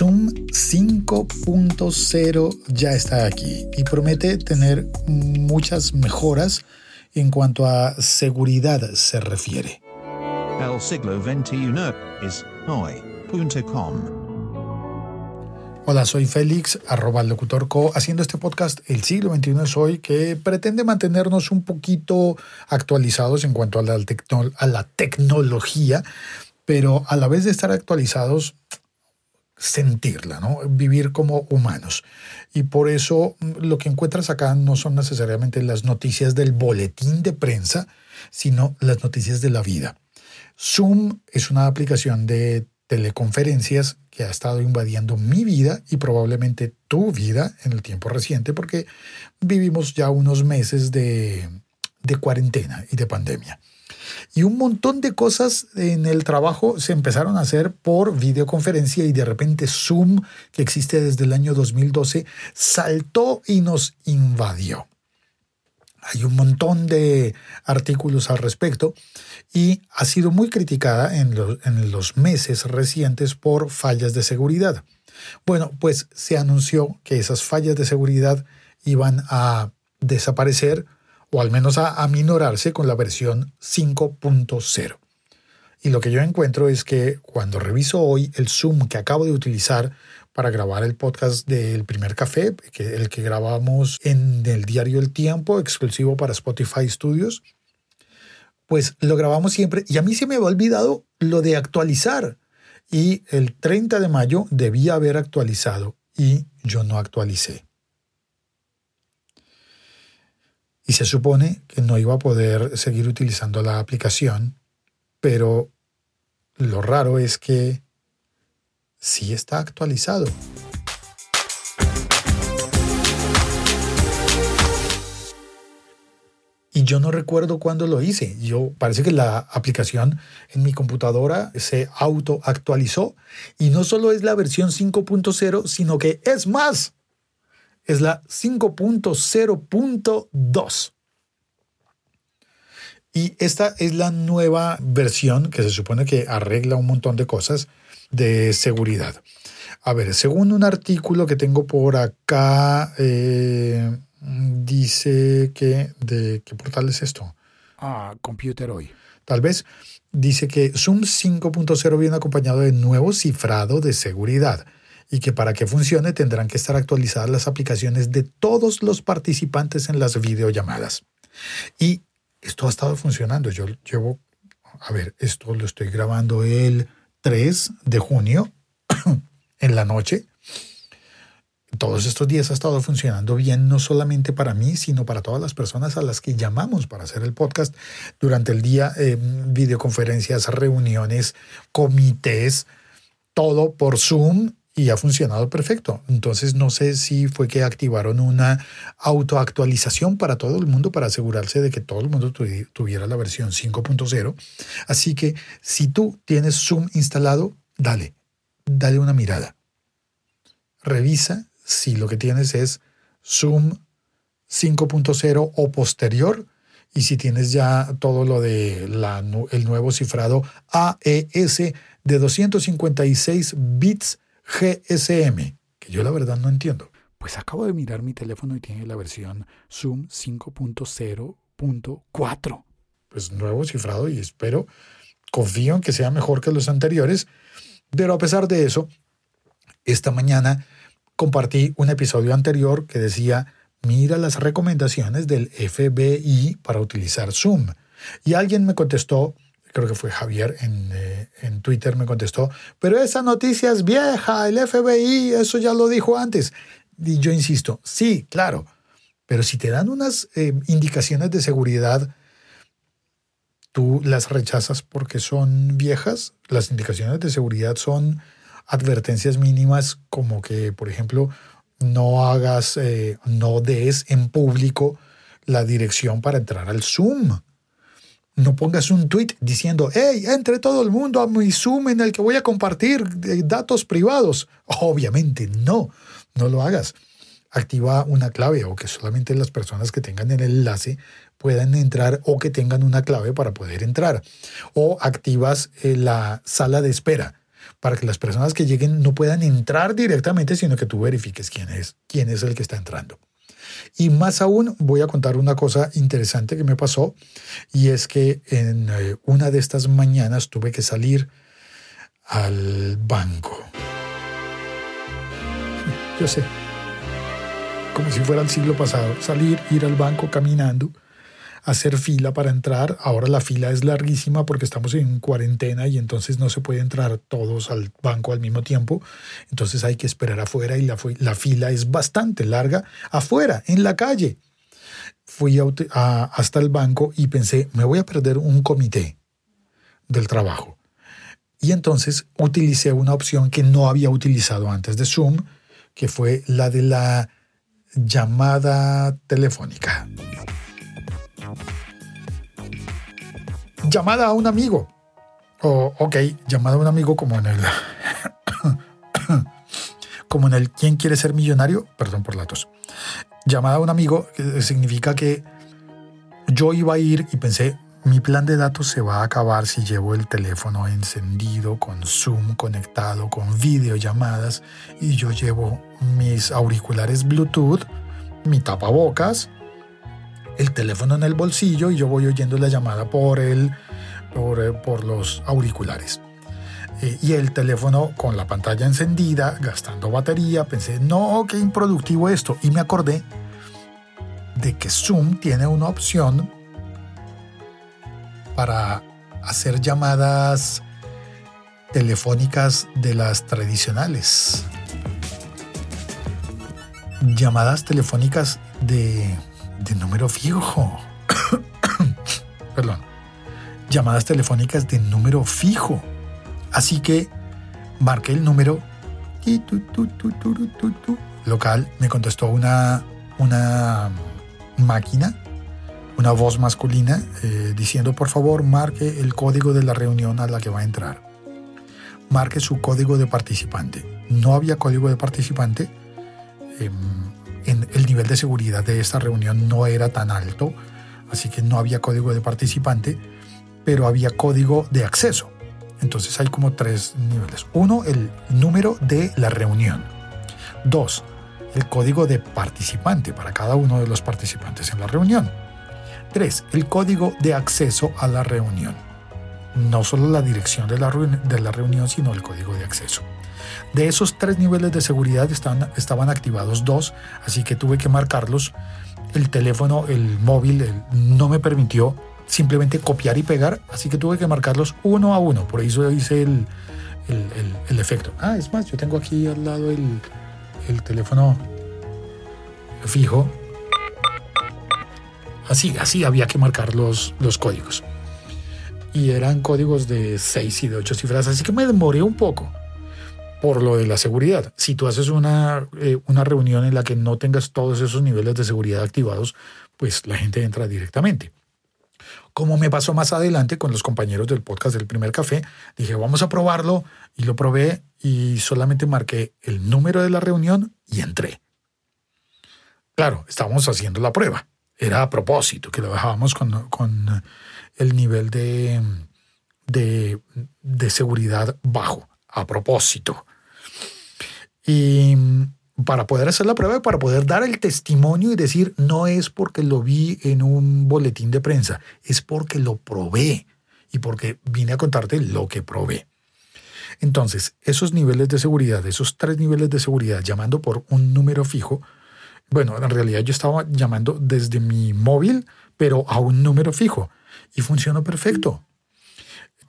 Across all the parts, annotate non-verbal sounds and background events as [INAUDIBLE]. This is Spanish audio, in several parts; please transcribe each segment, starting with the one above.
Zoom 5.0 ya está aquí y promete tener muchas mejoras en cuanto a seguridad se refiere. El siglo XXI es hoy.com. Hola, soy Félix, arroba locutor co, haciendo este podcast El siglo XXI es hoy, que pretende mantenernos un poquito actualizados en cuanto a la, a la tecnología, pero a la vez de estar actualizados, sentirla, ¿no? Vivir como humanos. Y por eso mm, lo que encuentras acá no son necesariamente las noticias del boletín de prensa, sino las noticias de la vida. Zoom es una aplicación de teleconferencias que ha estado invadiendo mi vida y probablemente tu vida en el tiempo reciente porque vivimos ya unos meses de, de cuarentena y de pandemia. Y un montón de cosas en el trabajo se empezaron a hacer por videoconferencia y de repente Zoom, que existe desde el año 2012, saltó y nos invadió. Hay un montón de artículos al respecto y ha sido muy criticada en los, meses recientes por fallas de seguridad. Bueno, pues se anunció que esas fallas de seguridad iban a desaparecer o al menos a aminorarse con la versión 5.0. Y lo que yo encuentro es que cuando reviso hoy el Zoom que acabo de utilizar para grabar el podcast del primer café, que el que grabamos en el diario El Tiempo, exclusivo para Spotify Studios, pues lo grabamos siempre y a mí se me había olvidado lo de actualizar. Y el 30 de mayo debía haber actualizado y yo no actualicé. Y se supone que no iba a poder seguir utilizando la aplicación, pero lo raro es que sí está actualizado. Y yo no recuerdo cuándo lo hice. Yo parece que la aplicación en mi computadora se auto actualizó y no solo es la versión 5.0, sino que es más. Es la 5.0.2. Y esta es la nueva versión que se supone que arregla un montón de cosas de seguridad. A ver, según un artículo que tengo por acá, eh, dice que... ¿De qué portal es esto? Ah, Computer Hoy. Tal vez dice que Zoom 5.0 viene acompañado de nuevo cifrado de seguridad y que para que funcione tendrán que estar actualizadas las aplicaciones de todos los participantes en las videollamadas. Y esto ha estado funcionando. Yo llevo, a ver, esto lo estoy grabando el 3 de junio [CLEARS THROAT] en la noche. Todos estos días ha estado funcionando bien, no solamente para mí, sino para todas las personas a las que llamamos para hacer el podcast durante el día, eh, videoconferencias, reuniones, comités, todo por Zoom y ha funcionado perfecto. Entonces no sé si fue que activaron una autoactualización para todo el mundo para asegurarse de que todo el mundo tuviera la versión 5.0. Así que si tú tienes Zoom instalado, dale, dale una mirada. Revisa si lo que tienes es Zoom 5.0 o posterior y si tienes ya todo lo de el nuevo cifrado AES de 256 bits GSM, que yo la verdad no entiendo. Pues acabo de mirar mi teléfono y tiene la versión Zoom 5.0.4. Pues nuevo cifrado y espero, confío en que sea mejor que los anteriores, pero a pesar de eso, esta mañana compartí un episodio anterior que decía, mira las recomendaciones del FBI para utilizar Zoom. Y alguien me contestó, creo que fue Javier en, eh, en, Twitter, me contestó, pero esa noticia es vieja, el FBI, eso ya lo dijo antes. Y yo insisto, sí, claro, pero si te dan unas eh, indicaciones de seguridad, tú las rechazas porque son viejas. Las indicaciones de seguridad son advertencias mínimas como que, por ejemplo, no hagas, eh, no des en público la dirección para entrar al Zoom no pongas un tweet diciendo, hey, entre todo el mundo a mi Zoom en el que voy a compartir eh, datos privados. Obviamente no, no lo hagas. Activa una clave o que solamente las personas que tengan el enlace puedan entrar o que tengan una clave para poder entrar. O activas eh, la sala de espera. para que las personas que lleguen no puedan entrar directamente, sino que tú verifiques quién es, quién es el que está entrando. Y más aún, voy a contar una cosa interesante que me pasó, y es que en eh, una de estas mañanas tuve que salir al banco. [LAUGHS] Yo sé, como si fuera el siglo pasado, salir, ir al banco caminando hacer fila para entrar. Ahora la fila es larguísima porque estamos en cuarentena y entonces no se puede entrar todos al banco al mismo tiempo. Entonces hay que esperar afuera y la, la fila es bastante larga afuera, en la calle. Fui hasta el banco y pensé, me voy a perder un comité del trabajo. Y entonces utilicé una opción que no había utilizado antes de Zoom, que fue la de la llamada telefónica. Llamada a un amigo. O, ok, llamada a un amigo como en el... [COUGHS] como en el ¿Quién quiere ser millonario? Perdón por la tos. Llamada a un amigo significa que yo iba a ir y pensé, mi plan de datos se va a acabar si llevo el teléfono encendido, con Zoom conectado, con videollamadas y yo llevo mis auriculares Bluetooth, mi tapabocas el teléfono en el bolsillo y yo voy oyendo la llamada por, el, por, eh, por los auriculares. Eh, y el teléfono con la pantalla encendida, gastando batería, pensé, no, qué improductivo esto. Y me acordé de que Zoom tiene una opción para hacer llamadas telefónicas de las tradicionales. Llamadas telefónicas de de número fijo. [COUGHS] Perdón. Llamadas telefónicas de número fijo. Así que marqué el número local. Me contestó una, una máquina, una voz masculina, eh, diciendo por favor marque el código de la reunión a la que va a entrar. Marque su código de participante. No había código de participante. Em, el nivel de seguridad de esta reunión no era tan alto, así que no había código de participante, pero había código de acceso. Entonces hay como tres niveles. Uno, el número de la reunión. Dos, el código de participante para cada uno de los participantes en la reunión. Tres, el código de acceso a la reunión. No solo la dirección de la reunión, sino el código de acceso. De esos tres niveles de seguridad estaban, estaban activados dos, así que tuve que marcarlos. El teléfono, el móvil, no me permitió simplemente copiar y pegar, así que tuve que marcarlos uno a uno. Por eso hice el, el, efecto. Ah, es más, yo tengo aquí al lado el, teléfono fijo. Así, así había que marcar los, los códigos. Y eran códigos de 6 y de 8 cifras, así que me demoré un poco por lo de la seguridad. Si tú haces una, eh, una reunión en la que no tengas todos esos niveles de seguridad activados, pues la gente entra directamente. Como me pasó más adelante con los compañeros del podcast del primer café, dije, vamos a probarlo y lo probé y solamente marqué el número de la reunión y entré. Claro, estábamos haciendo la prueba. Era a propósito que lo dejábamos con, con el nivel de, de, de seguridad bajo, a propósito. Y mm, para poder hacer la prueba, para poder dar el testimonio y decir, no es porque lo vi en un boletín de prensa, es porque lo probé y porque vine a contarte lo que probé. Entonces, esos niveles de seguridad, esos tres niveles de seguridad, llamando por un número fijo, bueno, en realidad yo estaba llamando desde mi móvil, pero a un número fijo, y funcionó perfecto.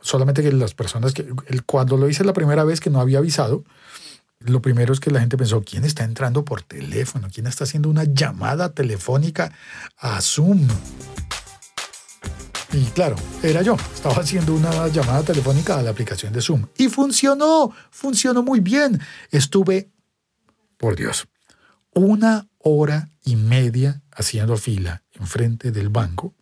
Solamente que las personas que, cuando lo hice la primera vez que no había avisado, lo primero es que la gente pensó, ¿quién está entrando por teléfono? ¿Quién está haciendo una llamada telefónica a Zoom? Y claro, era yo. Estaba haciendo una llamada telefónica a la aplicación de Zoom. Y funcionó, funcionó muy bien. Estuve, por Dios, una hora y media haciendo fila enfrente del banco,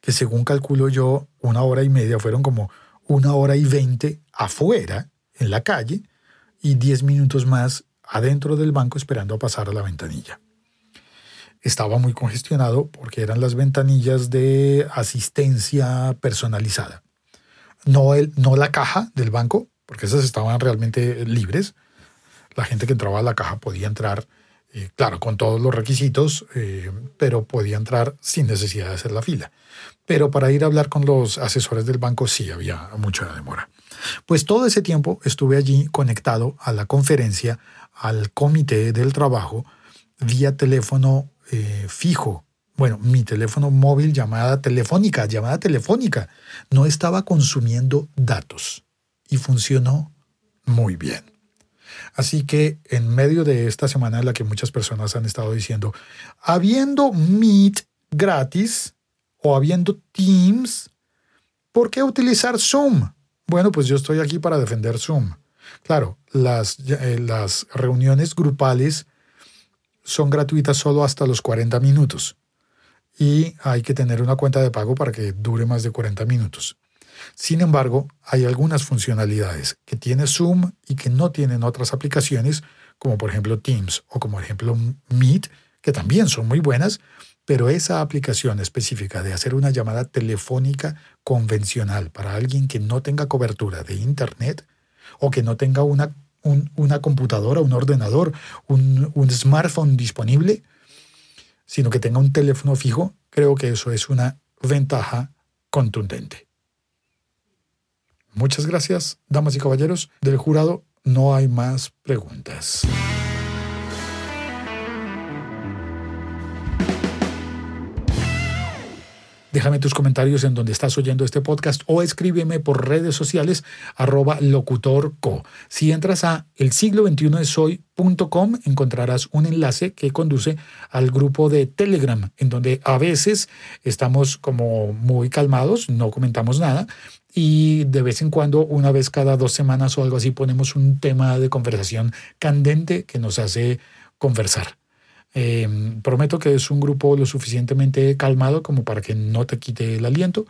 que según calculo yo, una hora y media fueron como una hora y veinte afuera en la calle y 10 minutos más adentro del banco esperando a pasar a la ventanilla. Estaba muy congestionado porque eran las ventanillas de asistencia personalizada. no, el, no la caja del banco, porque esas estaban realmente libres. La gente que entraba a la caja podía entrar, eh, claro, con todos los requisitos, eh, pero podía entrar sin necesidad de hacer la fila. Pero para ir a hablar con los asesores del banco sí había mucha demora. Pues todo ese tiempo estuve allí conectado a la conferencia, al comité del trabajo, vía teléfono eh, fijo. Bueno, mi teléfono móvil, llamada telefónica, llamada telefónica, no estaba consumiendo datos y funcionó muy bien. Así que en medio de esta semana en la que muchas personas han estado diciendo, habiendo Meet gratis o habiendo Teams, ¿por qué utilizar Zoom? Bueno, pues yo estoy aquí para defender Zoom. Claro, las, eh, las reuniones grupales son gratuitas solo hasta los 40 minutos y hay que tener una cuenta de pago para que dure más de 40 minutos. Sin embargo, hay algunas funcionalidades que tiene Zoom y que no tienen otras aplicaciones, como por ejemplo Teams o como por ejemplo Meet, que también son muy buenas, pero esa aplicación específica de hacer una llamada telefónica convencional para alguien que no tenga cobertura de Internet o que no tenga una, una computadora, un ordenador, un, un smartphone disponible, sino que tenga un teléfono fijo, creo que eso es una ventaja contundente. Muchas gracias, damas y caballeros. Del jurado no hay más preguntas. Déjame tus comentarios en donde estás oyendo este podcast o escríbeme por redes sociales arroba locutorco. Si entras a el siglo 21 de soy.com encontrarás un enlace que conduce al grupo de Telegram, en donde a veces estamos como muy calmados, no comentamos nada, y de vez en cuando, una vez cada dos semanas o algo así, ponemos un tema de conversación candente que nos hace conversar. Em, prometo que es un grupo lo suficientemente calmado como para que no te quite el aliento.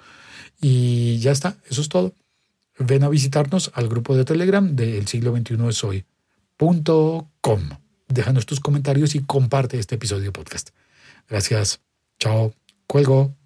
Y ya está, eso es todo. Ven a visitarnos al grupo de Telegram de El siglo XXI es hoy.com. Déjanos tus comentarios y comparte este episodio podcast. Gracias. Chao. Cuelgo.